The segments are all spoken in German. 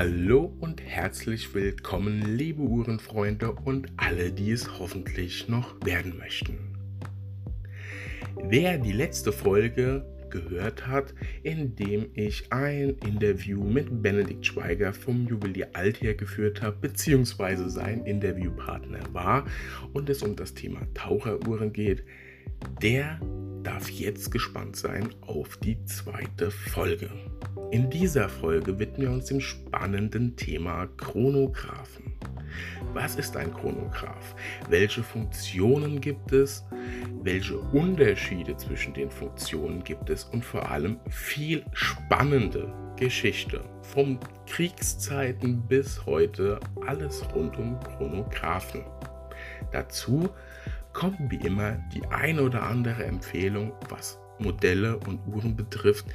Hallo und herzlich willkommen, liebe Uhrenfreunde und alle, die es hoffentlich noch werden möchten. Wer die letzte Folge gehört hat, in dem ich ein Interview mit Benedikt Schweiger vom Juwelier Alther geführt habe, beziehungsweise sein Interviewpartner war und es um das Thema Taucheruhren geht, der darf jetzt gespannt sein auf die zweite Folge. In dieser Folge widmen wir uns dem spannenden Thema Chronographen. Was ist ein Chronograph? Welche Funktionen gibt es? Welche Unterschiede zwischen den Funktionen gibt es? Und vor allem viel spannende Geschichte. Von Kriegszeiten bis heute alles rund um Chronographen. Dazu kommt wie immer die eine oder andere Empfehlung, was Modelle und Uhren betrifft,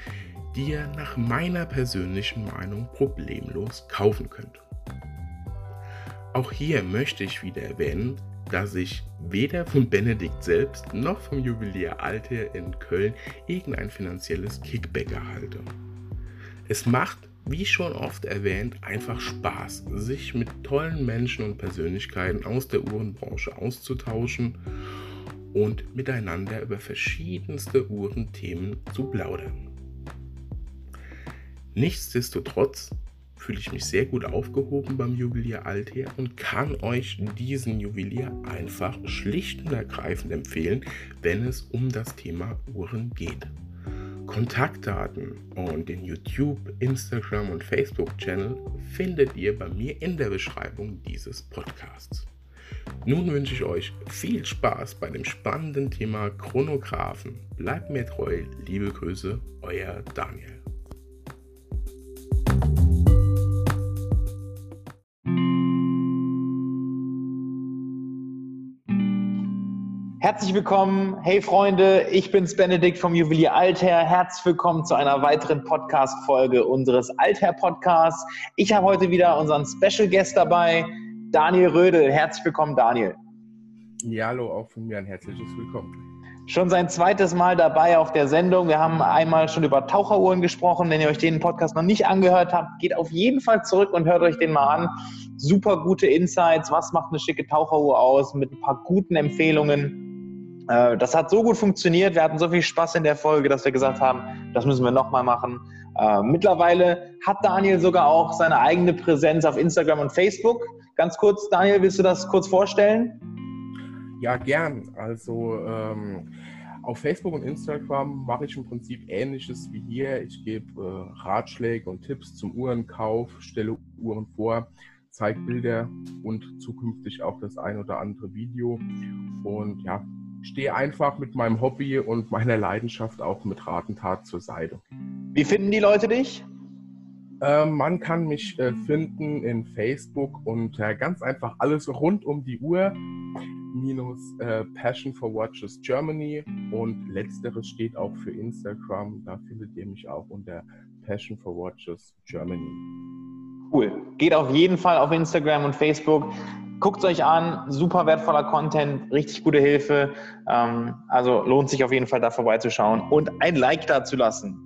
die ihr nach meiner persönlichen Meinung problemlos kaufen könnt. Auch hier möchte ich wieder erwähnen, dass ich weder von Benedikt selbst noch vom Juwelier Alter in Köln irgendein finanzielles Kickback erhalte. Es macht, wie schon oft erwähnt, einfach Spaß, sich mit tollen Menschen und Persönlichkeiten aus der Uhrenbranche auszutauschen und miteinander über verschiedenste Uhrenthemen zu plaudern. Nichtsdestotrotz fühle ich mich sehr gut aufgehoben beim Juwelier Altair und kann euch diesen Juwelier einfach schlicht und ergreifend empfehlen, wenn es um das Thema Uhren geht. Kontaktdaten und den YouTube, Instagram und Facebook-Channel findet ihr bei mir in der Beschreibung dieses Podcasts. Nun wünsche ich euch viel Spaß bei dem spannenden Thema Chronographen. Bleibt mir treu, liebe Grüße, euer Daniel. Herzlich willkommen, hey Freunde, ich bin's Benedikt vom Juwelier Alther. Herzlich willkommen zu einer weiteren Podcast-Folge unseres Alther-Podcasts. Ich habe heute wieder unseren Special Guest dabei, Daniel Rödel. Herzlich willkommen, Daniel. Ja, hallo, auch von mir ein herzliches Willkommen. Schon sein zweites Mal dabei auf der Sendung. Wir haben einmal schon über Taucheruhren gesprochen. Wenn ihr euch den Podcast noch nicht angehört habt, geht auf jeden Fall zurück und hört euch den mal an. Super gute Insights. Was macht eine schicke Taucheruhr aus? Mit ein paar guten Empfehlungen das hat so gut funktioniert. Wir hatten so viel Spaß in der Folge, dass wir gesagt haben, das müssen wir nochmal machen. Äh, mittlerweile hat Daniel sogar auch seine eigene Präsenz auf Instagram und Facebook. Ganz kurz, Daniel, willst du das kurz vorstellen? Ja, gern. Also ähm, auf Facebook und Instagram mache ich im Prinzip Ähnliches wie hier. Ich gebe äh, Ratschläge und Tipps zum Uhrenkauf, stelle Uhren vor, zeige Bilder und zukünftig auch das ein oder andere Video. Und ja, stehe einfach mit meinem Hobby und meiner Leidenschaft auch mit Rat und Tat zur Seite. Wie finden die Leute dich? Äh, man kann mich äh, finden in Facebook und ganz einfach alles rund um die Uhr minus äh, Passion for Watches Germany und letzteres steht auch für Instagram. Da findet ihr mich auch unter Passion for Watches Germany. Cool. Geht auf jeden Fall auf Instagram und Facebook. Guckt es euch an, super wertvoller Content, richtig gute Hilfe. Ähm, also lohnt sich auf jeden Fall da vorbeizuschauen und ein Like da zu lassen.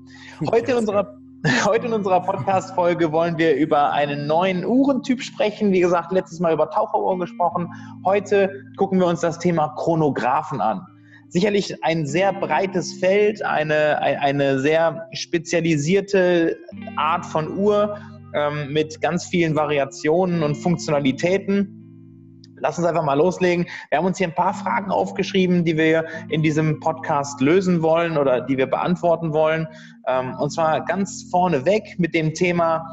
Heute in unserer, heute in unserer Podcast-Folge wollen wir über einen neuen Uhrentyp sprechen. Wie gesagt, letztes Mal über Taucheruhren gesprochen. Heute gucken wir uns das Thema Chronographen an sicherlich ein sehr breites Feld, eine, eine sehr spezialisierte Art von Uhr ähm, mit ganz vielen Variationen und Funktionalitäten. Lass uns einfach mal loslegen. Wir haben uns hier ein paar Fragen aufgeschrieben, die wir in diesem Podcast lösen wollen oder die wir beantworten wollen. Ähm, und zwar ganz vorneweg mit dem Thema,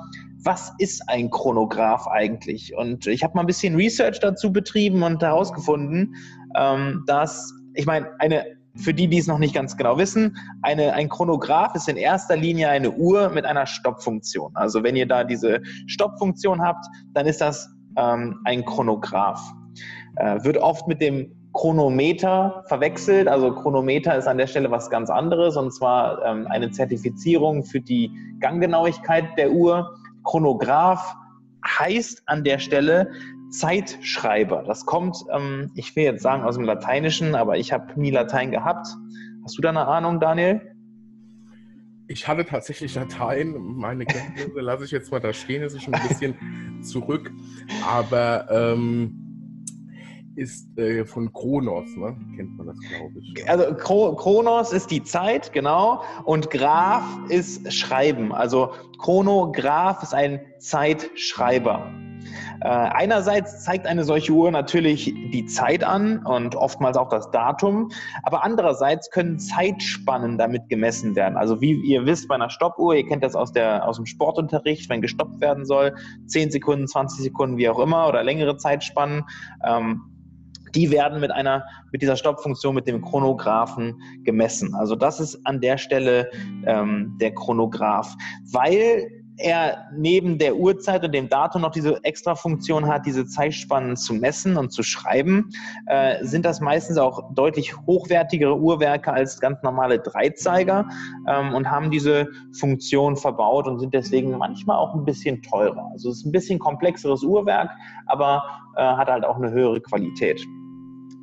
was ist ein Chronograph eigentlich? Und ich habe mal ein bisschen Research dazu betrieben und herausgefunden, ähm, dass, ich meine, eine für die, die es noch nicht ganz genau wissen, eine, ein Chronograph ist in erster Linie eine Uhr mit einer Stoppfunktion. Also wenn ihr da diese Stoppfunktion habt, dann ist das ähm, ein Chronograph. Äh, wird oft mit dem Chronometer verwechselt. Also Chronometer ist an der Stelle was ganz anderes und zwar ähm, eine Zertifizierung für die Ganggenauigkeit der Uhr. Chronograph heißt an der Stelle Zeitschreiber. Das kommt, ähm, ich will jetzt sagen aus dem Lateinischen, aber ich habe nie Latein gehabt. Hast du da eine Ahnung, Daniel? Ich hatte tatsächlich Dateien. Meine Kenntnisse lasse ich jetzt mal da stehen, das ist schon ein bisschen zurück. Aber ähm, ist äh, von Kronos, ne? kennt man das, glaube ich. Also Kronos ist die Zeit, genau, und Graph ist Schreiben. Also Chronograph ist ein Zeitschreiber. Äh, einerseits zeigt eine solche Uhr natürlich die Zeit an und oftmals auch das Datum, aber andererseits können Zeitspannen damit gemessen werden. Also wie ihr wisst bei einer Stoppuhr, ihr kennt das aus, der, aus dem Sportunterricht, wenn gestoppt werden soll, 10 Sekunden, 20 Sekunden, wie auch immer, oder längere Zeitspannen. Ähm, die werden mit einer, mit dieser Stoppfunktion, mit dem Chronographen gemessen. Also das ist an der Stelle ähm, der Chronograph, weil er neben der Uhrzeit und dem Datum noch diese extra Funktion hat, diese Zeitspannen zu messen und zu schreiben, äh, sind das meistens auch deutlich hochwertigere Uhrwerke als ganz normale Dreizeiger ähm, und haben diese Funktion verbaut und sind deswegen manchmal auch ein bisschen teurer. Also es ist ein bisschen komplexeres Uhrwerk, aber äh, hat halt auch eine höhere Qualität.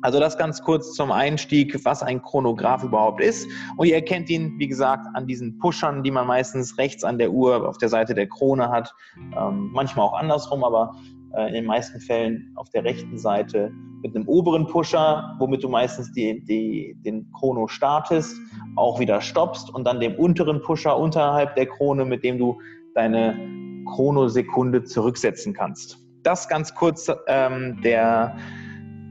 Also das ganz kurz zum Einstieg, was ein Chronograph überhaupt ist. Und ihr erkennt ihn, wie gesagt, an diesen Pushern, die man meistens rechts an der Uhr auf der Seite der Krone hat. Ähm, manchmal auch andersrum, aber äh, in den meisten Fällen auf der rechten Seite mit einem oberen Pusher, womit du meistens die, die, den Chrono startest, auch wieder stoppst und dann dem unteren Pusher unterhalb der Krone, mit dem du deine Chronosekunde zurücksetzen kannst. Das ganz kurz ähm, der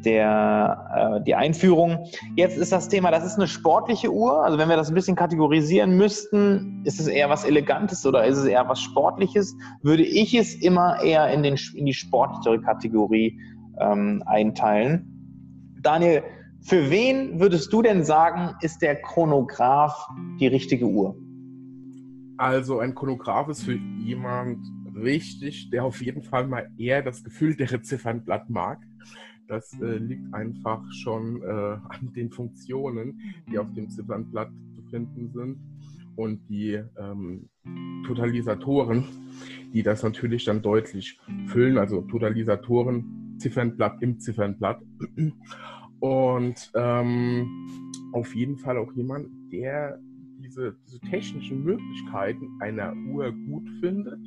der, äh, die Einführung. Jetzt ist das Thema, das ist eine sportliche Uhr. Also wenn wir das ein bisschen kategorisieren müssten, ist es eher was Elegantes oder ist es eher was Sportliches, würde ich es immer eher in, den, in die sportlichere Kategorie ähm, einteilen. Daniel, für wen würdest du denn sagen, ist der Chronograph die richtige Uhr? Also ein Chronograph ist für jemand richtig, der auf jeden Fall mal eher das gefüllte Ziffernblatt mag das äh, liegt einfach schon äh, an den Funktionen, die auf dem Ziffernblatt zu finden sind und die ähm, Totalisatoren, die das natürlich dann deutlich füllen, also Totalisatoren, Ziffernblatt im Ziffernblatt. Und ähm, auf jeden Fall auch jemand, der diese, diese technischen Möglichkeiten einer Uhr gut findet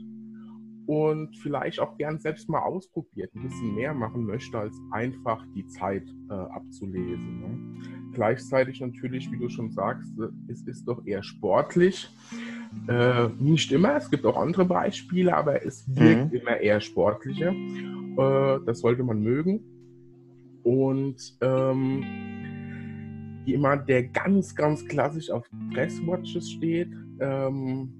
und vielleicht auch gern selbst mal ausprobiert, ein bisschen mehr machen möchte, als einfach die Zeit äh, abzulesen. Ne? Gleichzeitig natürlich, wie du schon sagst, es ist doch eher sportlich. Äh, nicht immer, es gibt auch andere Beispiele, aber es wirkt mhm. immer eher sportlicher. Äh, das sollte man mögen. Und ähm, jemand, der ganz, ganz klassisch auf Presswatches steht, ähm,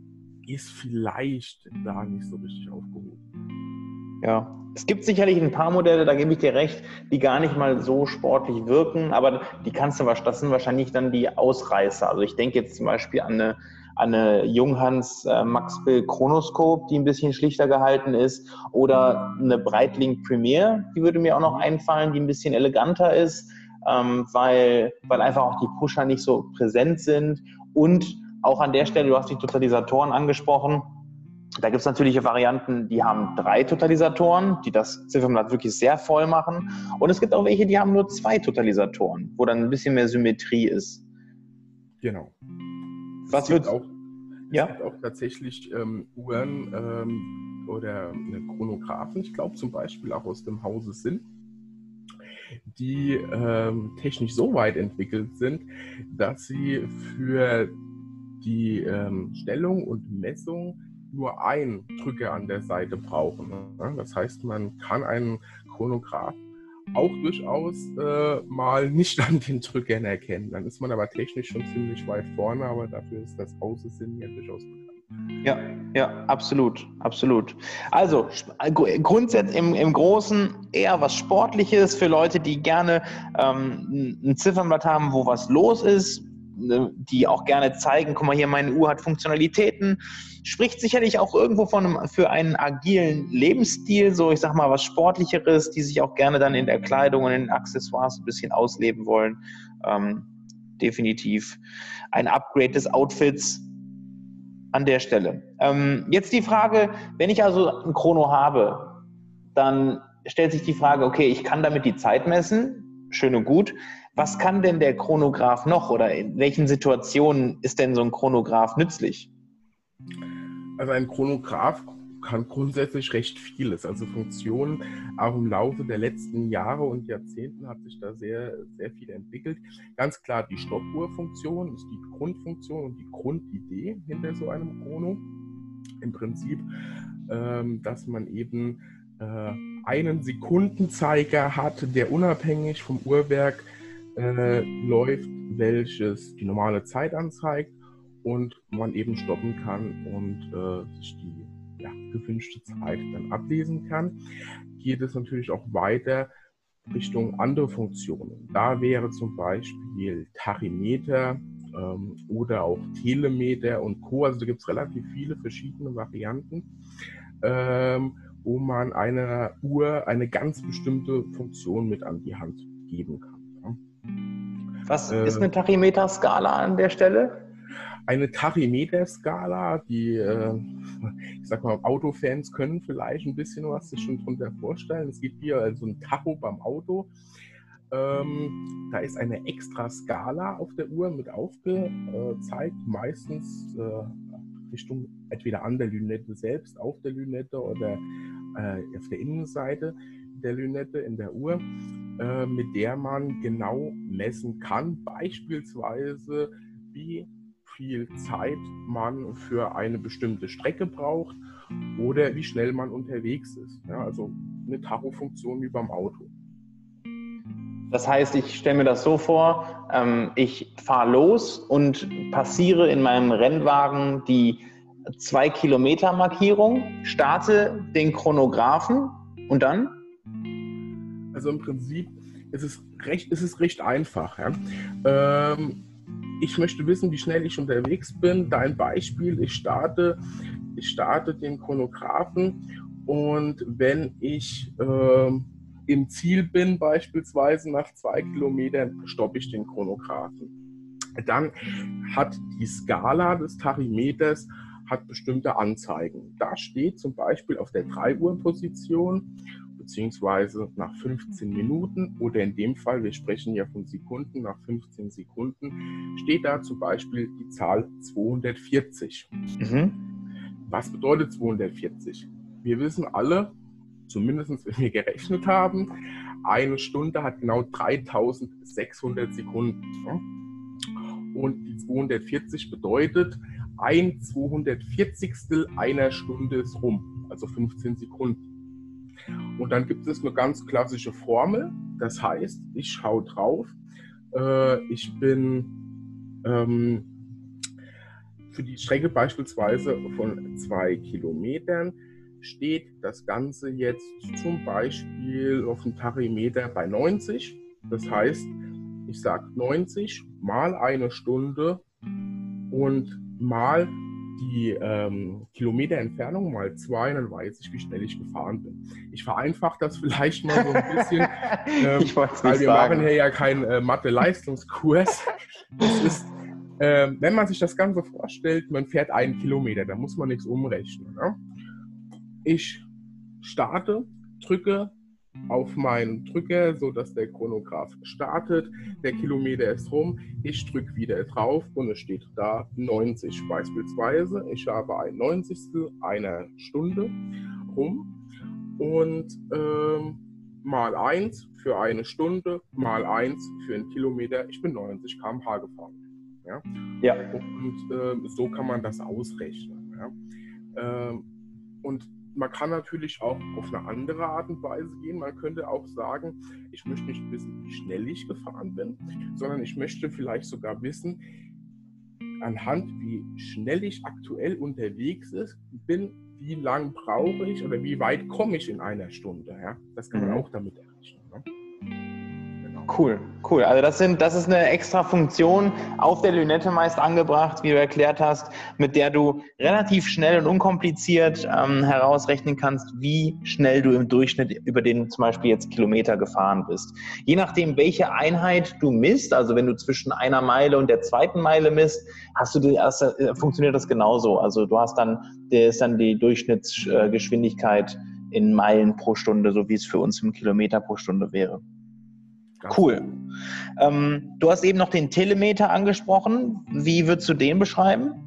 ist vielleicht da nicht so richtig aufgehoben. Ja, es gibt sicherlich ein paar Modelle, da gebe ich dir recht, die gar nicht mal so sportlich wirken, aber die kannst du, das sind wahrscheinlich dann die Ausreißer. Also ich denke jetzt zum Beispiel an eine, an eine Junghans äh, Maxwell Chronoskop, die ein bisschen schlichter gehalten ist, oder eine Breitling Premier, die würde mir auch noch einfallen, die ein bisschen eleganter ist, ähm, weil, weil einfach auch die Pusher nicht so präsent sind und auch an der Stelle, du hast die Totalisatoren angesprochen. Da gibt es natürlich Varianten, die haben drei Totalisatoren, die das Ziffernblatt wirklich sehr voll machen. Und es gibt auch welche, die haben nur zwei Totalisatoren, wo dann ein bisschen mehr Symmetrie ist. Genau. Was wird auch? Ja. Es gibt auch tatsächlich ähm, Uhren ähm, oder Chronographen, ich glaube zum Beispiel auch aus dem Hause Sinn, die ähm, technisch so weit entwickelt sind, dass sie für die ähm, Stellung und Messung nur ein Drücker an der Seite brauchen. Ne? Das heißt, man kann einen Chronograph auch durchaus äh, mal nicht an den Drückern erkennen. Dann ist man aber technisch schon ziemlich weit vorne, aber dafür ist das Außensinn ja durchaus bekannt. Ja, ja, absolut, absolut. Also grundsätzlich im, im Großen eher was Sportliches für Leute, die gerne ähm, ein Ziffernblatt haben, wo was los ist, die auch gerne zeigen, guck mal hier, meine Uhr hat Funktionalitäten, spricht sicherlich auch irgendwo von einem, für einen agilen Lebensstil, so ich sag mal was Sportlicheres, die sich auch gerne dann in der Kleidung und in den Accessoires ein bisschen ausleben wollen. Ähm, definitiv ein Upgrade des Outfits an der Stelle. Ähm, jetzt die Frage, wenn ich also ein Chrono habe, dann stellt sich die Frage, okay, ich kann damit die Zeit messen, schön und gut. Was kann denn der Chronograph noch oder in welchen Situationen ist denn so ein Chronograph nützlich? Also ein Chronograph kann grundsätzlich recht vieles. Also Funktionen auch im Laufe der letzten Jahre und Jahrzehnten hat sich da sehr, sehr viel entwickelt. Ganz klar, die Stoppuhrfunktion ist die Grundfunktion und die Grundidee hinter so einem Chrono. Im Prinzip, ähm, dass man eben äh, einen Sekundenzeiger hat, der unabhängig vom Uhrwerk äh, läuft, welches die normale Zeit anzeigt und man eben stoppen kann und äh, sich die ja, gewünschte Zeit dann ablesen kann, geht es natürlich auch weiter Richtung andere Funktionen. Da wäre zum Beispiel Tachymeter ähm, oder auch Telemeter und Co. Also da gibt es relativ viele verschiedene Varianten, ähm, wo man einer Uhr eine ganz bestimmte Funktion mit an die Hand geben kann. Was äh, ist eine Tachymeter-Skala an der Stelle? eine Tachymeter-Skala, die, äh, ich sag mal, Autofans können vielleicht ein bisschen was sich schon drunter vorstellen. Es gibt hier also ein Tacho beim Auto. Ähm, da ist eine extra Skala auf der Uhr mit aufgezeigt, meistens äh, Richtung entweder an der Lünette selbst, auf der Lünette oder äh, auf der Innenseite der Lünette in der Uhr, äh, mit der man genau messen kann, beispielsweise wie viel Zeit man für eine bestimmte Strecke braucht oder wie schnell man unterwegs ist. Ja, also eine Tachofunktion wie beim Auto. Das heißt, ich stelle mir das so vor, ähm, ich fahre los und passiere in meinem Rennwagen die zwei Kilometer Markierung, starte den Chronographen und dann? Also im Prinzip ist es recht, ist es recht einfach. Ja. Ähm, ich möchte wissen, wie schnell ich unterwegs bin. Dein Beispiel, ich starte, ich starte den Chronographen und wenn ich äh, im Ziel bin, beispielsweise nach zwei Kilometern, stoppe ich den Chronographen. Dann hat die Skala des Tachymeters hat bestimmte Anzeigen. Da steht zum Beispiel auf der 3 Uhr Position beziehungsweise nach 15 Minuten oder in dem Fall, wir sprechen ja von Sekunden, nach 15 Sekunden steht da zum Beispiel die Zahl 240. Mhm. Was bedeutet 240? Wir wissen alle, zumindest wenn wir gerechnet haben, eine Stunde hat genau 3600 Sekunden. Und die 240 bedeutet, ein 240. einer Stunde ist rum, also 15 Sekunden. Und dann gibt es eine ganz klassische Formel. Das heißt, ich schaue drauf, äh, ich bin ähm, für die Strecke beispielsweise von zwei Kilometern steht das Ganze jetzt zum Beispiel auf dem Tachymeter bei 90. Das heißt, ich sage 90 mal eine Stunde und mal die ähm, Kilometerentfernung mal zwei, dann weiß ich, wie schnell ich gefahren bin. Ich vereinfache das vielleicht mal so ein bisschen, ähm, weil wir sagen. machen hier ja keinen äh, Mathe-Leistungskurs. äh, wenn man sich das Ganze vorstellt, man fährt einen Kilometer, da muss man nichts umrechnen. Ne? Ich starte, drücke auf meinen Drücker, sodass der Chronograph startet. Der Kilometer ist rum. Ich drücke wieder drauf und es steht da 90 beispielsweise. Ich habe ein 90. einer Stunde rum und ähm, mal 1 für eine Stunde, mal 1 für einen Kilometer. Ich bin 90 km/h gefahren. Ja. ja. Und äh, so kann man das ausrechnen. Ja. Ähm, und man kann natürlich auch auf eine andere Art und Weise gehen. Man könnte auch sagen, ich möchte nicht wissen, wie schnell ich gefahren bin, sondern ich möchte vielleicht sogar wissen, anhand wie schnell ich aktuell unterwegs ist, bin, wie lang brauche ich oder wie weit komme ich in einer Stunde. Ja? Das kann man mhm. auch damit errechnen. Ne? Cool, cool. Also das, sind, das ist eine extra Funktion auf der Lünette meist angebracht, wie du erklärt hast, mit der du relativ schnell und unkompliziert ähm, herausrechnen kannst, wie schnell du im Durchschnitt über den zum Beispiel jetzt Kilometer gefahren bist. Je nachdem, welche Einheit du misst, also wenn du zwischen einer Meile und der zweiten Meile misst, hast du die erste, äh, funktioniert das genauso. Also du hast dann, der ist dann die Durchschnittsgeschwindigkeit in Meilen pro Stunde, so wie es für uns im Kilometer pro Stunde wäre. Cool. Ähm, du hast eben noch den Telemeter angesprochen. Wie würdest du den beschreiben?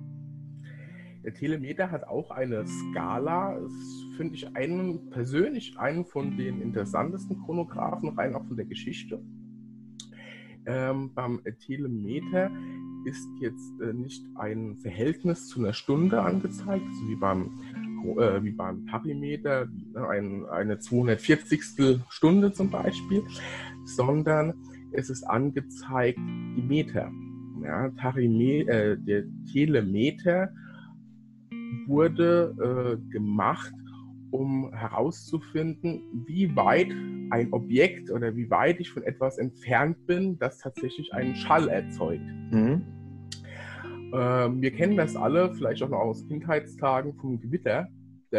der Telemeter hat auch eine Skala. Das finde ich einen persönlich einen von den interessantesten Chronographen, rein auch von der Geschichte. Ähm, beim Telemeter ist jetzt äh, nicht ein Verhältnis zu einer Stunde angezeigt, so wie beim, äh, wie beim Parimeter, ne, ein, eine 240. Stunde zum Beispiel, sondern es ist angezeigt die Meter. Ja, Tarime, äh, der Telemeter wurde äh, gemacht, um herauszufinden, wie weit ein Objekt oder wie weit ich von etwas entfernt bin, das tatsächlich einen Schall erzeugt. Mhm. Ähm, wir kennen das alle, vielleicht auch noch aus Kindheitstagen vom Gewitter.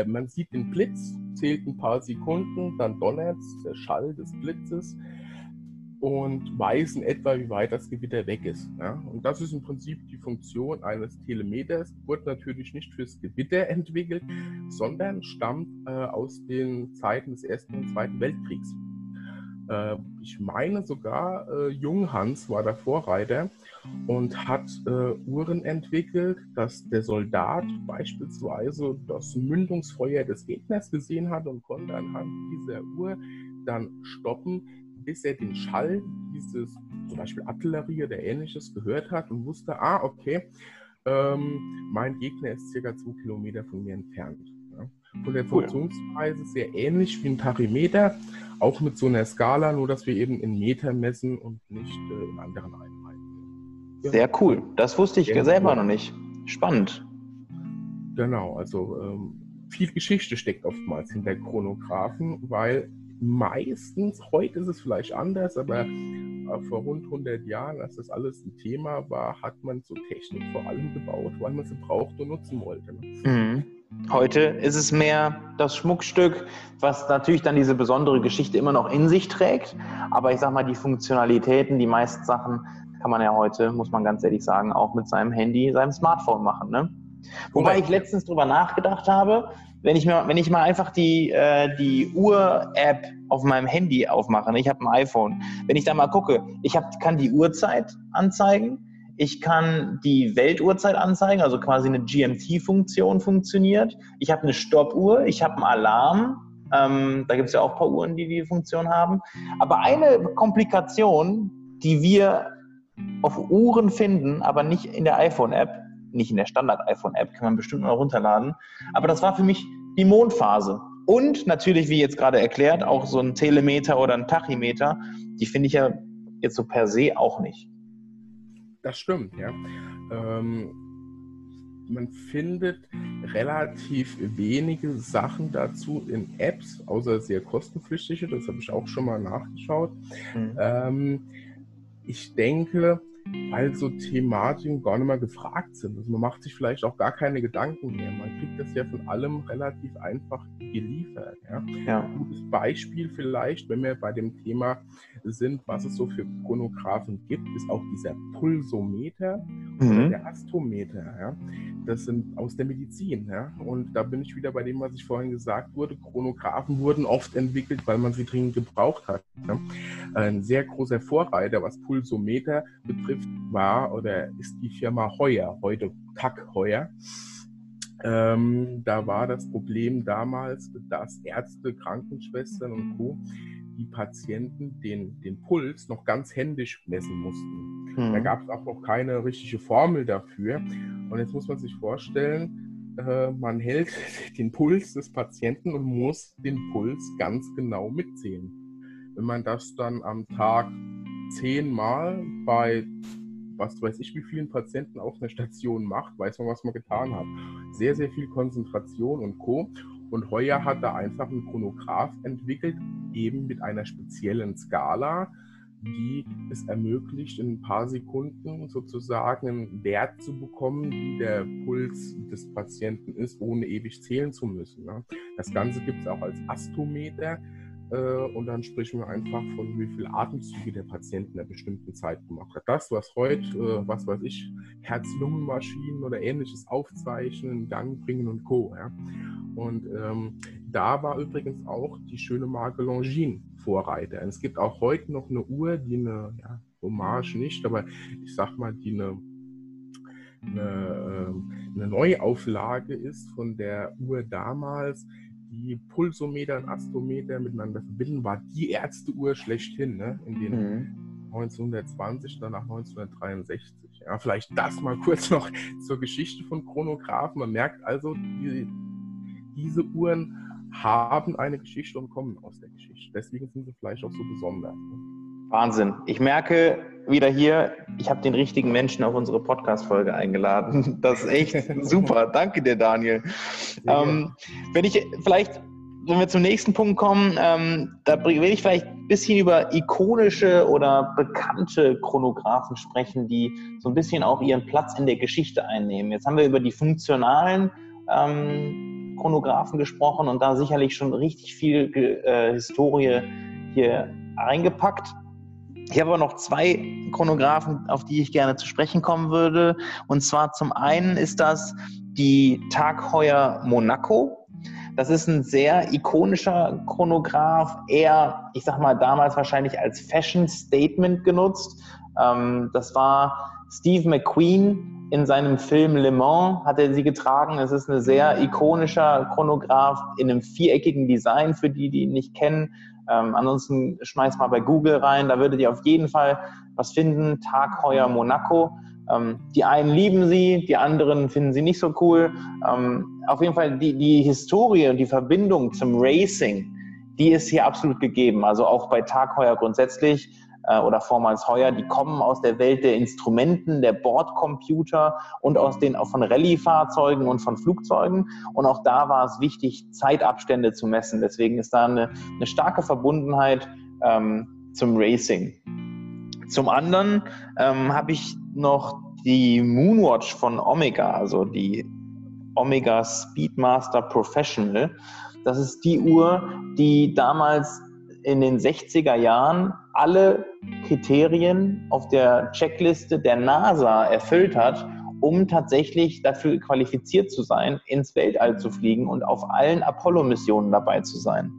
Man sieht den Blitz, zählt ein paar Sekunden, dann donnert der Schall des Blitzes und weiß in etwa, wie weit das Gewitter weg ist. Ja? Und das ist im Prinzip die Funktion eines Telemeters. Wurde natürlich nicht fürs Gewitter entwickelt, sondern stammt äh, aus den Zeiten des Ersten und Zweiten Weltkriegs. Äh, ich meine sogar, äh, Junghans war der Vorreiter und hat äh, Uhren entwickelt, dass der Soldat beispielsweise das Mündungsfeuer des Gegners gesehen hat und konnte anhand dieser Uhr dann stoppen, bis er den Schall dieses zum Beispiel Artillerie oder ähnliches gehört hat und wusste, ah, okay, ähm, mein Gegner ist circa zwei Kilometer von mir entfernt. Ja. Von der Funktionsweise sehr ähnlich wie ein Tachymeter, auch mit so einer Skala, nur dass wir eben in Meter messen und nicht äh, in anderen Einheiten. Ja. Sehr cool. Das wusste ich ja, selber noch nicht. Spannend. Genau, also ähm, viel Geschichte steckt oftmals hinter Chronographen, weil meistens, heute ist es vielleicht anders, aber äh, vor rund 100 Jahren, als das alles ein Thema war, hat man so Technik vor allem gebaut, weil man sie braucht und nutzen wollte. Ne? Mhm. Heute ist es mehr das Schmuckstück, was natürlich dann diese besondere Geschichte immer noch in sich trägt. Aber ich sag mal, die Funktionalitäten, die meisten Sachen kann man ja heute, muss man ganz ehrlich sagen, auch mit seinem Handy, seinem Smartphone machen. Ne? Wobei ich letztens drüber nachgedacht habe, wenn ich, mir, wenn ich mal einfach die, äh, die Uhr-App auf meinem Handy aufmache, ne, ich habe ein iPhone, wenn ich da mal gucke, ich hab, kann die Uhrzeit anzeigen, ich kann die Weltuhrzeit anzeigen, also quasi eine GMT-Funktion funktioniert. Ich habe eine Stoppuhr, ich habe einen Alarm. Ähm, da gibt es ja auch ein paar Uhren, die die Funktion haben. Aber eine Komplikation, die wir auf Uhren finden, aber nicht in der iPhone-App, nicht in der Standard-iPhone-App, kann man bestimmt mal runterladen. Aber das war für mich die Mondphase. Und natürlich, wie jetzt gerade erklärt, auch so ein Telemeter oder ein Tachymeter, die finde ich ja jetzt so per se auch nicht. Das stimmt, ja. Ähm, man findet relativ wenige Sachen dazu in Apps, außer sehr kostenpflichtige, das habe ich auch schon mal nachgeschaut. Mhm. Ähm, ich denke, weil so Thematiken gar nicht mehr gefragt sind. Also man macht sich vielleicht auch gar keine Gedanken mehr. Man kriegt das ja von allem relativ einfach geliefert. Ja? ja. Ein gutes Beispiel vielleicht, wenn wir bei dem Thema sind, was es so für Chronographen gibt, ist auch dieser Pulsometer mhm. oder der Astrometer. Ja? Das sind aus der Medizin. Ja? Und da bin ich wieder bei dem, was ich vorhin gesagt wurde. Chronographen wurden oft entwickelt, weil man sie dringend gebraucht hat. Ja? Ein sehr großer Vorreiter, was Pulsometer betrifft, war oder ist die Firma Heuer, heute Kack Heuer. Ähm, da war das Problem damals, dass Ärzte, Krankenschwestern und Co. die Patienten den, den Puls noch ganz händisch messen mussten. Mhm. Da gab es auch noch keine richtige Formel dafür. Und jetzt muss man sich vorstellen, äh, man hält den Puls des Patienten und muss den Puls ganz genau mitzählen. Wenn man das dann am Tag zehnmal bei was weiß ich, wie vielen Patienten auf einer Station macht, weiß man, was man getan hat. Sehr, sehr viel Konzentration und Co. Und Heuer hat da einfach einen Chronograph entwickelt, eben mit einer speziellen Skala, die es ermöglicht, in ein paar Sekunden sozusagen einen Wert zu bekommen, wie der Puls des Patienten ist, ohne ewig zählen zu müssen. Ne? Das Ganze gibt es auch als Astometer. Äh, und dann sprechen wir einfach von, wie viele Atemzüge der Patient in einer bestimmten Zeit gemacht hat. Das, was heute, äh, was weiß ich, Herz-Lungen-Maschinen oder ähnliches aufzeichnen, Gang bringen und Co. Und ähm, da war übrigens auch die schöne Marke Longines Vorreiter. Und es gibt auch heute noch eine Uhr, die eine, ja, Hommage nicht, aber ich sag mal, die eine eine, ähm, eine Neuauflage ist von der Uhr damals, die Pulsometer und Astrometer miteinander verbinden, war die Ärzteuhr schlechthin, ne? in den mhm. 1920, danach 1963. Ja, vielleicht das mal kurz noch zur Geschichte von Chronographen. Man merkt also, die, diese Uhren haben eine Geschichte und kommen aus der Geschichte. Deswegen sind sie vielleicht auch so besonders. Ne? Wahnsinn. Ich merke wieder hier, ich habe den richtigen Menschen auf unsere Podcast-Folge eingeladen. Das ist echt super. Danke dir, Daniel. Ähm, wenn ich vielleicht, wenn wir zum nächsten Punkt kommen, ähm, da will ich vielleicht ein bisschen über ikonische oder bekannte Chronographen sprechen, die so ein bisschen auch ihren Platz in der Geschichte einnehmen. Jetzt haben wir über die funktionalen ähm, Chronographen gesprochen und da sicherlich schon richtig viel äh, Historie hier eingepackt. Ich habe aber noch zwei Chronographen, auf die ich gerne zu sprechen kommen würde. Und zwar zum einen ist das die Tag Heuer Monaco. Das ist ein sehr ikonischer Chronograph, eher, ich sag mal, damals wahrscheinlich als Fashion Statement genutzt. Ähm, das war Steve McQueen in seinem Film Le Mans hat er sie getragen. Es ist ein sehr ikonischer Chronograph in einem viereckigen Design, für die, die ihn nicht kennen. Ähm, ansonsten schmeißt mal bei Google rein, da würdet ihr auf jeden Fall was finden. Tag Heuer Monaco. Ähm, die einen lieben sie, die anderen finden sie nicht so cool. Ähm, auf jeden Fall die, die Historie und die Verbindung zum Racing, die ist hier absolut gegeben. Also auch bei Tag Heuer grundsätzlich äh, oder vormals Heuer, die kommen aus der Welt der Instrumenten, der Bordcomputer und aus den auch von Rallye-Fahrzeugen und von Flugzeugen. Und auch da war es wichtig, Zeitabstände zu messen. Deswegen ist da eine, eine starke Verbundenheit ähm, zum Racing. Zum anderen ähm, habe ich noch die Moonwatch von Omega, also die Omega Speedmaster Professional. Das ist die Uhr, die damals in den 60er Jahren alle Kriterien auf der Checkliste der NASA erfüllt hat, um tatsächlich dafür qualifiziert zu sein, ins Weltall zu fliegen und auf allen Apollo-Missionen dabei zu sein.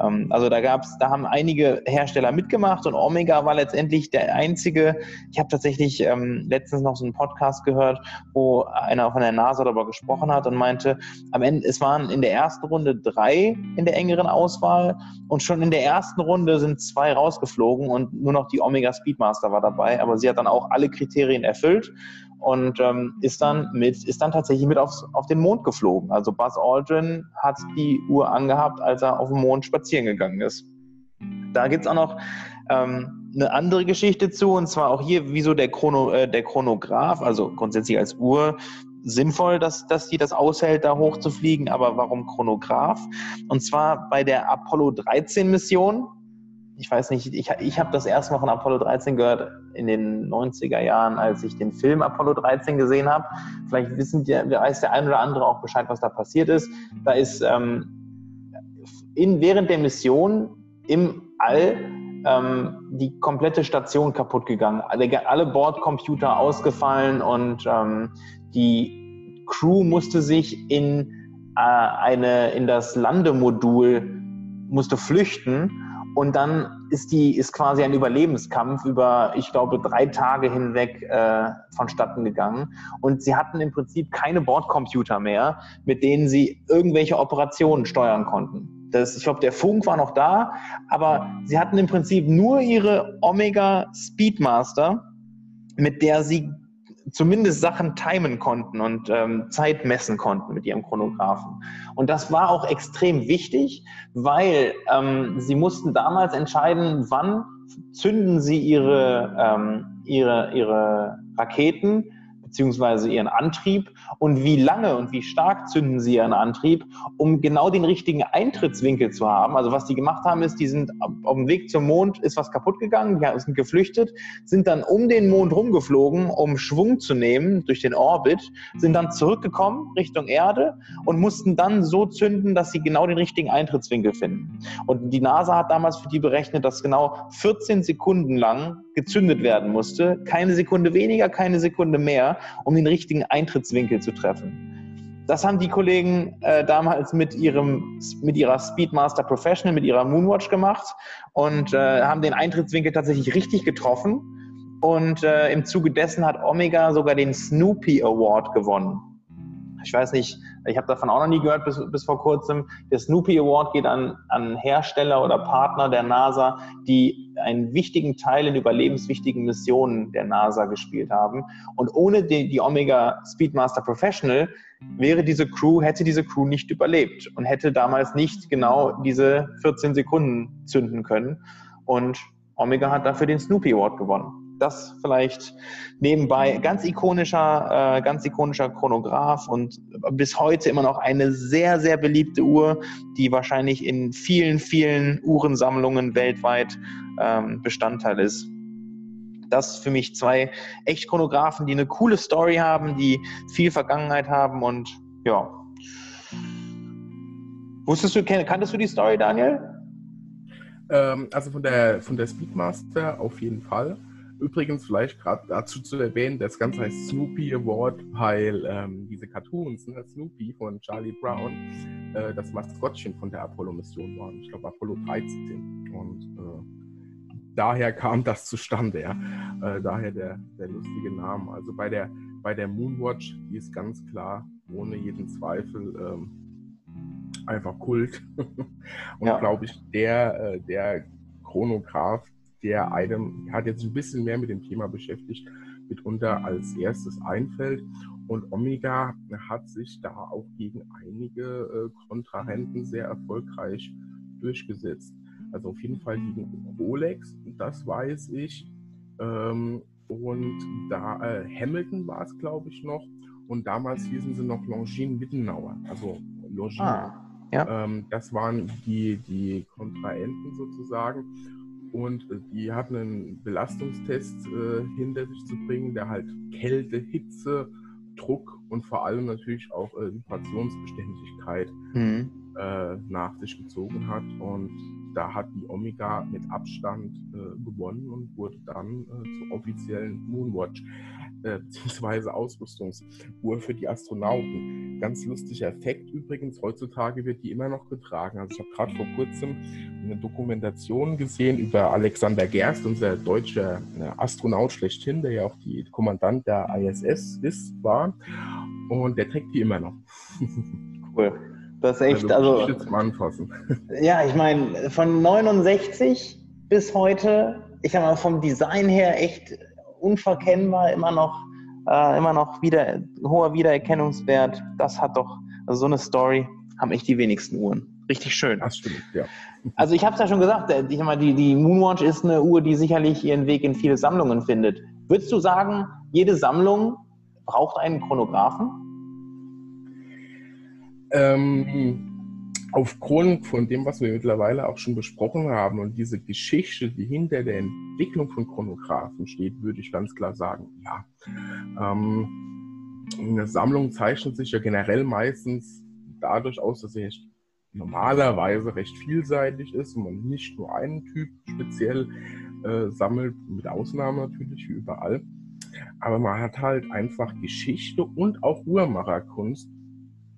Ähm, also da gab's, da haben einige Hersteller mitgemacht und Omega war letztendlich der einzige. Ich habe tatsächlich ähm, letztens noch so einen Podcast gehört, wo einer von der NASA darüber gesprochen hat und meinte, am Ende, es waren in der ersten Runde drei in der engeren Auswahl und schon in der ersten Runde sind zwei rausgeflogen und nur noch die Omega Speedmaster war dabei, aber sie hat dann auch alle Kriterien erfüllt und ähm, ist dann mit, ist dann tatsächlich mit aufs, auf den Mond geflogen. Also Buzz Aldrin hat die Uhr angehabt, als er auf dem Mond spazieren gegangen ist. Da gibt es auch noch ähm, eine andere Geschichte zu, und zwar auch hier, wieso der, Chrono, äh, der Chronograph, also grundsätzlich als Uhr, sinnvoll, dass, dass die das aushält, da hochzufliegen, aber warum Chronograph? Und zwar bei der Apollo 13 Mission, ich weiß nicht, ich, ich habe das erste Mal von Apollo 13 gehört in den 90er Jahren, als ich den Film Apollo 13 gesehen habe. Vielleicht wissen die, weiß der ein oder andere auch Bescheid, was da passiert ist. Da ist ähm, in, während der Mission im All ähm, die komplette Station kaputt gegangen. Alle, alle Bordcomputer ausgefallen und ähm, die Crew musste sich in, äh, eine, in das Landemodul musste flüchten und dann ist die ist quasi ein Überlebenskampf über, ich glaube, drei Tage hinweg äh, vonstatten gegangen. Und sie hatten im Prinzip keine Bordcomputer mehr, mit denen sie irgendwelche Operationen steuern konnten. Das, ich glaube, der Funk war noch da, aber sie hatten im Prinzip nur ihre Omega Speedmaster, mit der sie zumindest Sachen timen konnten und ähm, Zeit messen konnten mit ihrem Chronographen. Und das war auch extrem wichtig, weil ähm, sie mussten damals entscheiden, wann zünden sie ihre, ähm, ihre, ihre Raketen beziehungsweise ihren Antrieb und wie lange und wie stark zünden sie ihren Antrieb, um genau den richtigen Eintrittswinkel zu haben. Also was die gemacht haben, ist, die sind auf dem Weg zum Mond, ist was kaputt gegangen, die sind geflüchtet, sind dann um den Mond rumgeflogen, um Schwung zu nehmen durch den Orbit, sind dann zurückgekommen Richtung Erde und mussten dann so zünden, dass sie genau den richtigen Eintrittswinkel finden. Und die NASA hat damals für die berechnet, dass genau 14 Sekunden lang gezündet werden musste. Keine Sekunde weniger, keine Sekunde mehr, um den richtigen Eintrittswinkel zu treffen. Das haben die Kollegen äh, damals mit, ihrem, mit ihrer Speedmaster Professional, mit ihrer Moonwatch gemacht und äh, haben den Eintrittswinkel tatsächlich richtig getroffen. Und äh, im Zuge dessen hat Omega sogar den Snoopy Award gewonnen. Ich weiß nicht, ich habe davon auch noch nie gehört bis, bis vor kurzem. Der Snoopy Award geht an, an Hersteller oder Partner der NASA, die einen wichtigen Teil in überlebenswichtigen Missionen der NASA gespielt haben. Und ohne die, die Omega Speedmaster Professional wäre diese Crew, hätte diese Crew nicht überlebt und hätte damals nicht genau diese 14 Sekunden zünden können. Und Omega hat dafür den Snoopy Award gewonnen das vielleicht nebenbei. Ganz ikonischer, äh, ganz ikonischer Chronograph und bis heute immer noch eine sehr, sehr beliebte Uhr, die wahrscheinlich in vielen, vielen Uhrensammlungen weltweit ähm, Bestandteil ist. Das für mich zwei echt Chronographen, die eine coole Story haben, die viel Vergangenheit haben und ja. Wusstest du, kanntest du die Story, Daniel? Ähm, also von der, von der Speedmaster auf jeden Fall. Übrigens vielleicht gerade dazu zu erwähnen, das Ganze heißt Snoopy Award, weil ähm, diese Cartoons, ne, Snoopy von Charlie Brown, äh, das Maskottchen von der Apollo-Mission waren. Ich glaube Apollo 13. Und äh, daher kam das zustande, ja. Äh, daher der, der lustige Name. Also bei der, bei der Moonwatch, die ist ganz klar, ohne jeden Zweifel, ähm, einfach Kult. Und ja. glaube ich, der, äh, der Chronograph, der einem hat jetzt ein bisschen mehr mit dem Thema beschäftigt, mitunter als erstes einfällt. Und Omega hat sich da auch gegen einige äh, Kontrahenten sehr erfolgreich durchgesetzt. Also auf jeden Fall gegen Rolex, das weiß ich. Ähm, und da äh, Hamilton war es, glaube ich, noch. Und damals hießen sie noch Longines Wittenauer. Also Longines. Ah, ja. ähm, das waren die, die Kontrahenten sozusagen. Und äh, die hatten einen Belastungstest äh, hinter sich zu bringen, der halt Kälte, Hitze, Druck und vor allem natürlich auch äh, Vibrationsbeständigkeit mhm. äh, nach sich gezogen hat. Und da hat die Omega mit Abstand äh, gewonnen und wurde dann äh, zur offiziellen Moonwatch beziehungsweise Ausrüstungsuhr für die Astronauten. Ganz lustiger Effekt übrigens, heutzutage wird die immer noch getragen. Also ich habe gerade vor kurzem eine Dokumentation gesehen über Alexander Gerst, unser deutscher äh, Astronaut schlechthin, der ja auch die Kommandant der ISS ist, war. Und der trägt die immer noch. Cool. Das ist echt, also. also zum Anfassen. Ja, ich meine, von 69 bis heute, ich habe mal vom Design her echt unverkennbar, immer noch, äh, immer noch wieder, hoher Wiedererkennungswert. Das hat doch, also so eine Story haben echt die wenigsten Uhren. Richtig schön. Das stimmt, ja. Also ich habe es ja schon gesagt, äh, ich mal, die, die Moonwatch ist eine Uhr, die sicherlich ihren Weg in viele Sammlungen findet. Würdest du sagen, jede Sammlung braucht einen Chronographen? Ähm, aufgrund von dem, was wir mittlerweile auch schon besprochen haben und diese Geschichte, die hinter der Entwicklung von Chronographen steht, würde ich ganz klar sagen, ja. Ähm, eine Sammlung zeichnet sich ja generell meistens dadurch aus, dass sie normalerweise recht vielseitig ist und man nicht nur einen Typ speziell äh, sammelt, mit Ausnahme natürlich wie überall. Aber man hat halt einfach Geschichte und auch Uhrmacherkunst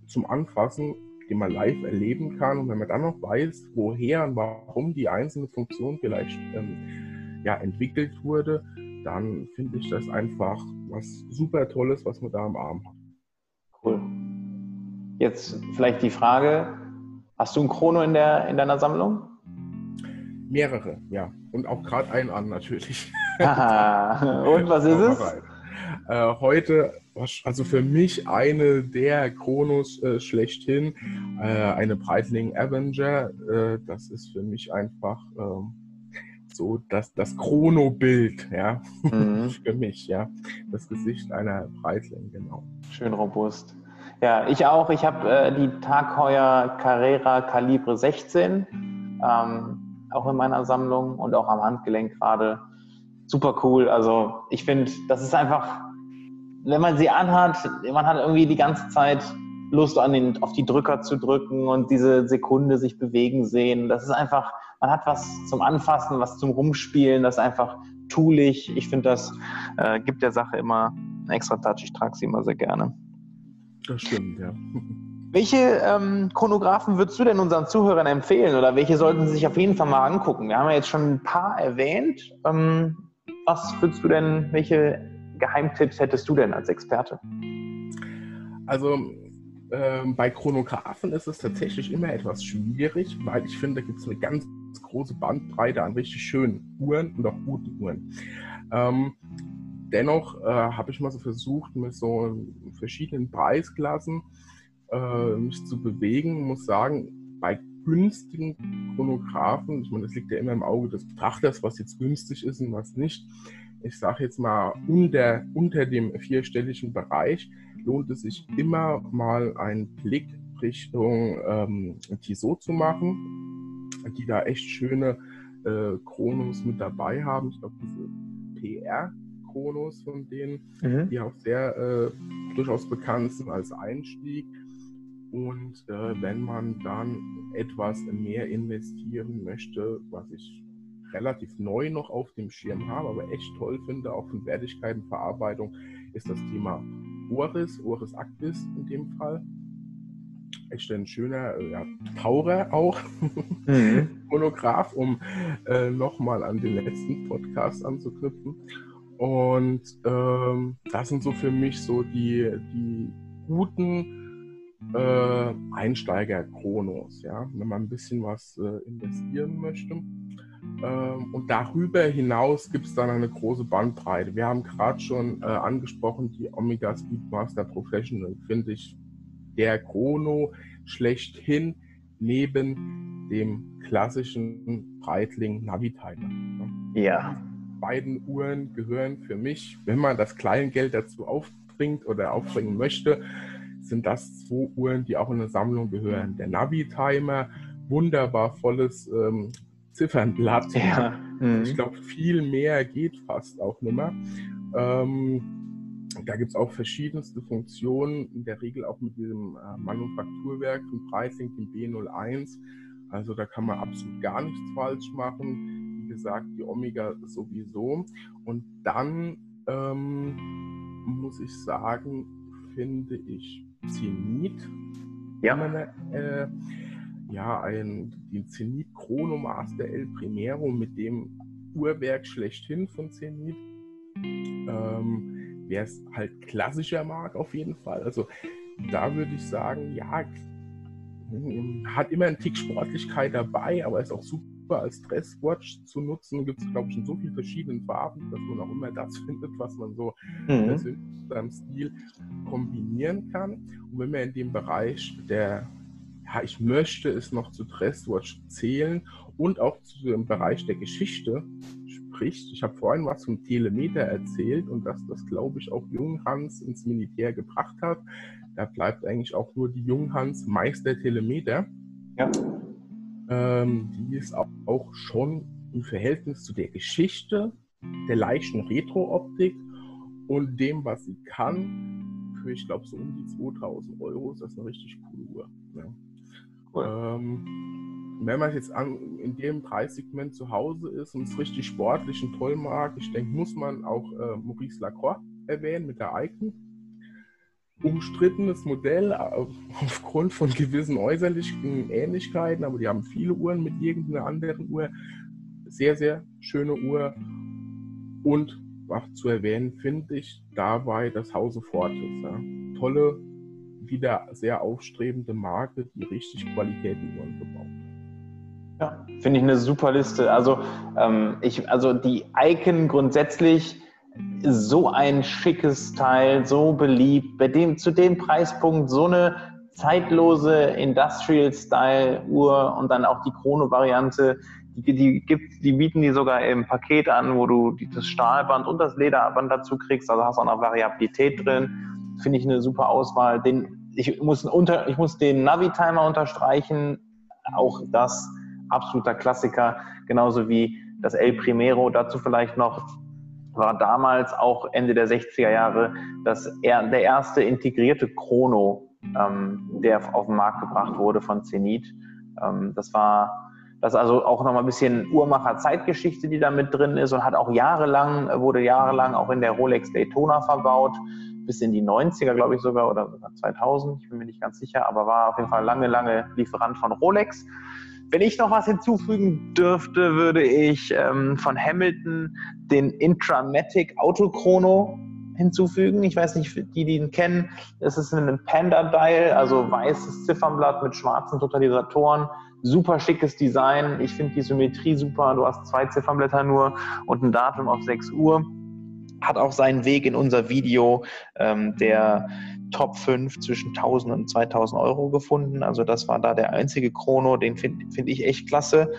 zum Anfassen den man live erleben kann. Und wenn man dann noch weiß, woher und warum die einzelne Funktion vielleicht ähm, ja, entwickelt wurde, dann finde ich das einfach was super Tolles, was man da am Arm hat. Cool. Jetzt vielleicht die Frage: Hast du ein Chrono in, der, in deiner Sammlung? Mehrere, ja. Und auch gerade einen an natürlich. Aha. Und was ist es? Äh, heute also für mich eine der Chronos äh, schlechthin, äh, eine Breitling Avenger. Äh, das ist für mich einfach ähm, so das, das Chrono-Bild, ja, mhm. für mich, ja. Das Gesicht einer Breitling, genau. Schön robust. Ja, ich auch. Ich habe äh, die Tag Heuer Carrera Calibre 16 ähm, auch in meiner Sammlung und auch am Handgelenk gerade. Super cool. Also ich finde, das ist einfach wenn man sie anhat, man hat irgendwie die ganze Zeit Lust an den, auf die Drücker zu drücken und diese Sekunde sich bewegen sehen. Das ist einfach, man hat was zum Anfassen, was zum Rumspielen, das ist einfach toolig. Ich finde, das äh, gibt der Sache immer einen extra Touch. Ich trage sie immer sehr gerne. Das stimmt, ja. Welche ähm, Chronographen würdest du denn unseren Zuhörern empfehlen oder welche sollten sie sich auf jeden Fall mal angucken? Wir haben ja jetzt schon ein paar erwähnt. Ähm, was würdest du denn, welche Geheimtipps hättest du denn als Experte? Also ähm, bei Chronographen ist es tatsächlich immer etwas schwierig, weil ich finde, da gibt es eine ganz große Bandbreite an richtig schönen Uhren und auch guten Uhren. Ähm, dennoch äh, habe ich mal so versucht, mit so verschiedenen Preisklassen äh, mich zu bewegen. Muss sagen, bei günstigen Chronographen, ich meine, das liegt ja immer im Auge des Betrachters, was jetzt günstig ist und was nicht. Ich sage jetzt mal, unter, unter dem vierstelligen Bereich lohnt es sich immer mal einen Blick Richtung ähm, Tissot zu machen, die da echt schöne äh, Chronos mit dabei haben. Ich glaube, diese PR-Chronos von denen, mhm. die auch sehr äh, durchaus bekannt sind als Einstieg. Und äh, wenn man dann etwas mehr investieren möchte, was ich relativ neu noch auf dem Schirm habe, aber echt toll finde, auch von Wertigkeitenverarbeitung, ist das Thema Oris, Oris Actis in dem Fall. Echt ein schöner äh, ja, Taurer auch, mhm. Monograph, um äh, nochmal an den letzten Podcast anzuknüpfen. Und ähm, das sind so für mich so die, die guten äh, Einsteiger-Chronos, ja, wenn man ein bisschen was äh, investieren möchte. Ähm, und darüber hinaus gibt es dann eine große Bandbreite. Wir haben gerade schon äh, angesprochen, die Omega Speedmaster Professional, finde ich der Chrono schlechthin neben dem klassischen Breitling Navitimer. Ja. Die beiden Uhren gehören für mich, wenn man das Kleingeld dazu aufbringt oder aufbringen möchte, sind das zwei Uhren, die auch in eine Sammlung gehören. Der Navitimer, wunderbar volles ähm, Ziffernblatt. Ja. Mhm. Ich glaube, viel mehr geht fast auch nicht mehr. Ähm, da gibt es auch verschiedenste Funktionen, in der Regel auch mit diesem äh, Manufakturwerk von Pricing, dem B01. Also da kann man absolut gar nichts falsch machen. Wie gesagt, die Omega sowieso. Und dann ähm, muss ich sagen, finde ich Zenit. Ja. Meine, äh, ja, ein, den Zenit Chronomaster El Primero mit dem Uhrwerk schlechthin von Zenit. Ähm, Wer es halt klassischer mag, auf jeden Fall. Also da würde ich sagen, ja, hat immer einen Tick Sportlichkeit dabei, aber ist auch super als Dresswatch zu nutzen. Gibt es, glaube ich, in so vielen verschiedenen Farben, dass man auch immer das findet, was man so mhm. persönlich in seinem Stil kombinieren kann. Und wenn wir in dem Bereich der ja, ich möchte es noch zu Dresswatch zählen und auch zu dem Bereich der Geschichte spricht. Ich habe vorhin was zum Telemeter erzählt und dass das, glaube ich, auch Junghans ins Militär gebracht hat. Da bleibt eigentlich auch nur die Junghans Meister Telemeter. Ja. Ähm, die ist auch, auch schon im Verhältnis zu der Geschichte, der leichten Retro-Optik und dem, was sie kann, für ich glaube so um die 2000 Euro ist das eine richtig coole Uhr. Ja. Cool. Ähm, wenn man jetzt an, in dem Preissegment zu Hause ist und es richtig sportlich und toll mag, ich denke, muss man auch äh, Maurice Lacroix erwähnen mit der Icon. Umstrittenes Modell äh, aufgrund von gewissen äußerlichen Ähnlichkeiten, aber die haben viele Uhren mit irgendeiner anderen Uhr. Sehr, sehr schöne Uhr. Und was zu erwähnen, finde ich dabei das Hause Fortis. Ja. Tolle wieder sehr aufstrebende Marke, die richtig Qualitätenuhren verbaut. Ja, finde ich eine super Liste. Also, ähm, ich, also die Icon grundsätzlich so ein schickes Teil, so beliebt, bei dem, zu dem Preispunkt so eine zeitlose Industrial-Style-Uhr und dann auch die Chrono-Variante, die, die, gibt, die bieten die sogar im Paket an, wo du das Stahlband und das Lederband dazu kriegst, also hast auch noch Variabilität drin. Finde ich eine super Auswahl. Den ich muss, unter, ich muss den Navi-Timer unterstreichen, auch das absoluter Klassiker, genauso wie das El Primero. Dazu vielleicht noch, war damals auch Ende der 60er Jahre das, der erste integrierte Chrono, ähm, der auf den Markt gebracht wurde von Zenit. Ähm, das war das ist also auch nochmal ein bisschen Uhrmacher-Zeitgeschichte, die da mit drin ist und hat auch jahrelang, wurde jahrelang auch in der Rolex Daytona verbaut bis in die 90er, glaube ich sogar, oder sogar 2000, ich bin mir nicht ganz sicher, aber war auf jeden Fall lange, lange Lieferant von Rolex. Wenn ich noch was hinzufügen dürfte, würde ich ähm, von Hamilton den Intramatic Autochrono hinzufügen. Ich weiß nicht, die, die ihn kennen, es ist ein Panda-Dial, also weißes Ziffernblatt mit schwarzen Totalisatoren. Super schickes Design. Ich finde die Symmetrie super. Du hast zwei Ziffernblätter nur und ein Datum auf 6 Uhr. Hat auch seinen Weg in unser Video ähm, der Top 5 zwischen 1000 und 2000 Euro gefunden. Also das war da der einzige Chrono, den finde find ich echt klasse.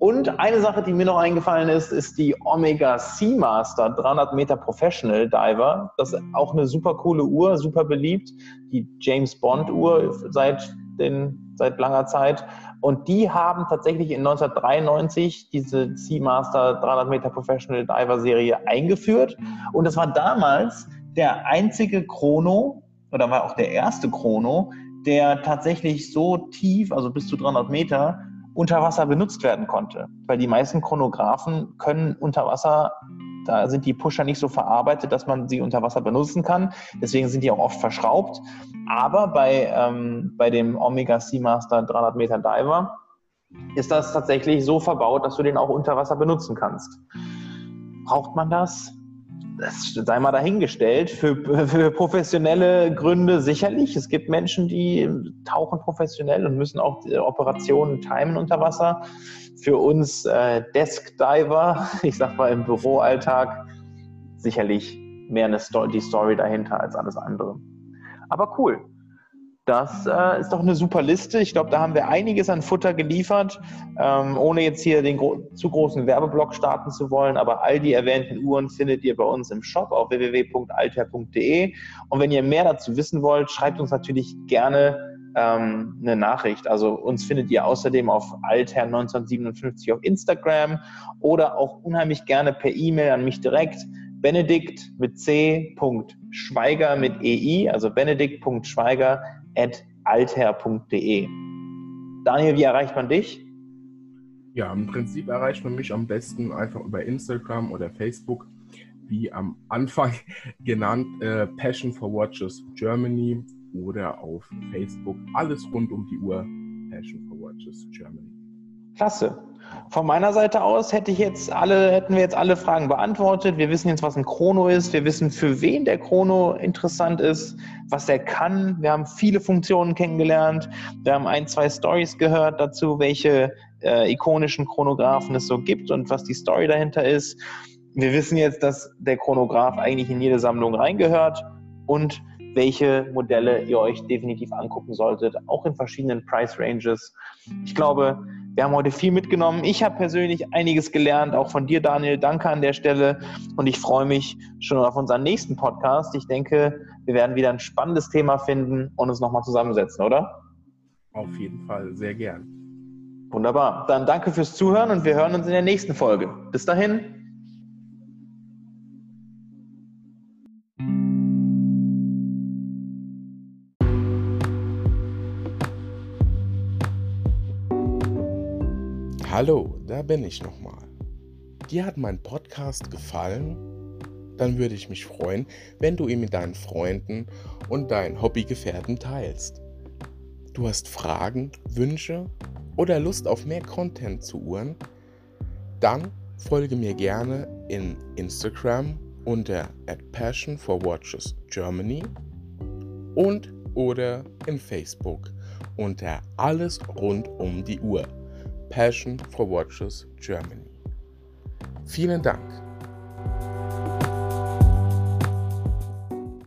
Und eine Sache, die mir noch eingefallen ist, ist die Omega Seamaster 300 Meter Professional Diver. Das ist auch eine super coole Uhr, super beliebt. Die James Bond Uhr seit, den, seit langer Zeit. Und die haben tatsächlich in 1993 diese Seamaster 300 Meter Professional Diver Serie eingeführt. Und das war damals der einzige Chrono, oder war auch der erste Chrono, der tatsächlich so tief, also bis zu 300 Meter, unter Wasser benutzt werden konnte. Weil die meisten Chronographen können unter Wasser, da sind die Pusher nicht so verarbeitet, dass man sie unter Wasser benutzen kann. Deswegen sind die auch oft verschraubt. Aber bei, ähm, bei dem Omega Seamaster 300 Meter Diver ist das tatsächlich so verbaut, dass du den auch unter Wasser benutzen kannst. Braucht man das? Das sei mal dahingestellt. Für, für professionelle Gründe sicherlich. Es gibt Menschen, die tauchen professionell und müssen auch Operationen timen unter Wasser. Für uns äh, Desk-Diver, ich sag mal im Büroalltag, sicherlich mehr eine Story, die Story dahinter als alles andere. Aber cool. Das äh, ist doch eine super Liste. Ich glaube, da haben wir einiges an Futter geliefert, ähm, ohne jetzt hier den gro zu großen Werbeblock starten zu wollen. Aber all die erwähnten Uhren findet ihr bei uns im Shop auf www.alter.de. Und wenn ihr mehr dazu wissen wollt, schreibt uns natürlich gerne ähm, eine Nachricht. Also uns findet ihr außerdem auf Alter 1957 auf Instagram oder auch unheimlich gerne per E-Mail an mich direkt. Benedikt mit C. Schweiger mit EI, also benedikt.schweiger alter.de. Daniel, wie erreicht man dich? Ja, im Prinzip erreicht man mich am besten einfach über Instagram oder Facebook, wie am Anfang genannt, äh, Passion for Watches Germany oder auf Facebook. Alles rund um die Uhr, Passion for Watches Germany. Klasse. Von meiner Seite aus hätte ich jetzt alle, hätten wir jetzt alle Fragen beantwortet. Wir wissen jetzt, was ein Chrono ist. Wir wissen, für wen der Chrono interessant ist, was er kann. Wir haben viele Funktionen kennengelernt. Wir haben ein, zwei Stories gehört dazu, welche äh, ikonischen Chronographen es so gibt und was die Story dahinter ist. Wir wissen jetzt, dass der Chronograph eigentlich in jede Sammlung reingehört und welche Modelle ihr euch definitiv angucken solltet, auch in verschiedenen Price Ranges. Ich glaube, wir haben heute viel mitgenommen. Ich habe persönlich einiges gelernt, auch von dir, Daniel. Danke an der Stelle. Und ich freue mich schon auf unseren nächsten Podcast. Ich denke, wir werden wieder ein spannendes Thema finden und uns nochmal zusammensetzen, oder? Auf jeden Fall, sehr gern. Wunderbar. Dann danke fürs Zuhören und wir hören uns in der nächsten Folge. Bis dahin. Hallo, da bin ich nochmal. Dir hat mein Podcast gefallen? Dann würde ich mich freuen, wenn du ihn mit deinen Freunden und deinen Hobbygefährten teilst. Du hast Fragen, Wünsche oder Lust auf mehr Content zu Uhren? Dann folge mir gerne in Instagram unter at Passion for Watches und oder in Facebook unter Alles rund um die Uhr. Passion for Watches Germany. Vielen Dank.